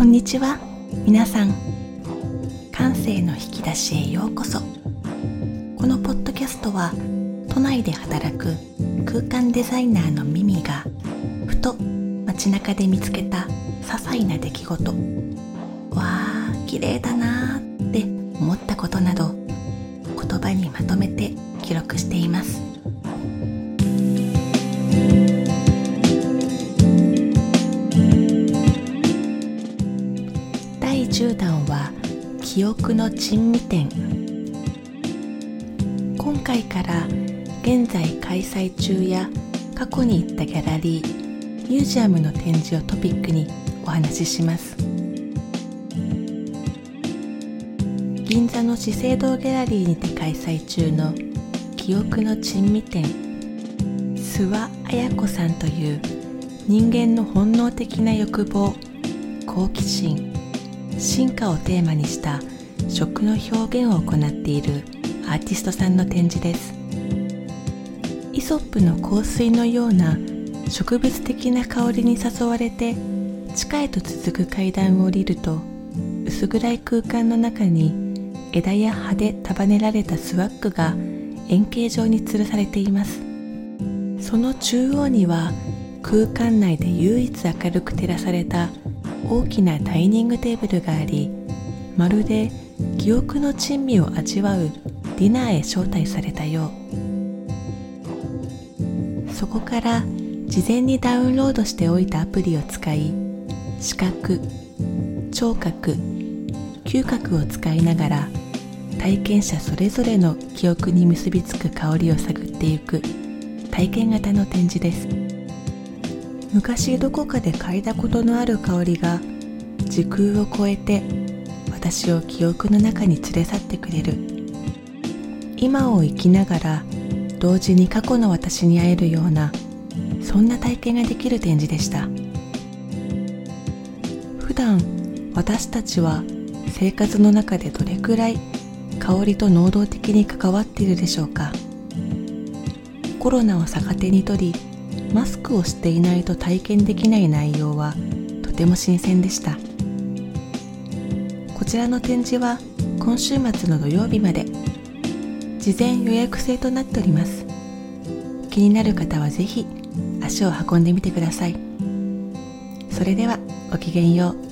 こんにちは。皆さん感性の引き出しへようこそ。このポッドキャストは都内で働く空間デザイナーのミミがふと街中で見つけた些細な出来事。わあ綺麗だなーって思ったことなど言葉にまとめて記録しています。第10弾は記憶の珍味展今回から現在開催中や過去に行ったギャラリーミュージアムの展示をトピックにお話しします。銀座の資生堂ギャラリーにて開催中の記憶の珍味展諏訪綾子さんという人間の本能的な欲望好奇心。進化をテーマにした食の表現を行っているアーティストさんの展示です。イソップの香水のような植物的な香りに誘われて地下へと続く階段を降りると薄暗い空間の中に枝や葉で束ねられたスワッグが円形状に吊るされています。その中央には空間内で唯一明るく照らされた大きなダイニングテーブルがありまるで記憶の珍味を味わうディナーへ招待されたよう。そこから事前にダウンロードしておいたアプリを使い視覚聴覚嗅覚を使いながら体験者それぞれの記憶に結びつく香りを探っていく体験型の展示です。昔どこかで嗅いだことのある香りが時空を超えて私を記憶の中に連れ去ってくれる。今を生きながら同時に過去の私に会えるようなそんな体験ができる展示でした。普段私たちは生活の中でどれくらい香りと能動的に関わっているでしょうか。コロナを逆手に取りマスクをしていないと体験できない内容はとても新鮮でした。こちらの展示は今週末の土曜日まで。事前予約制となっております。気になる方はぜひ足を運んでみてください。それではごきげんよう。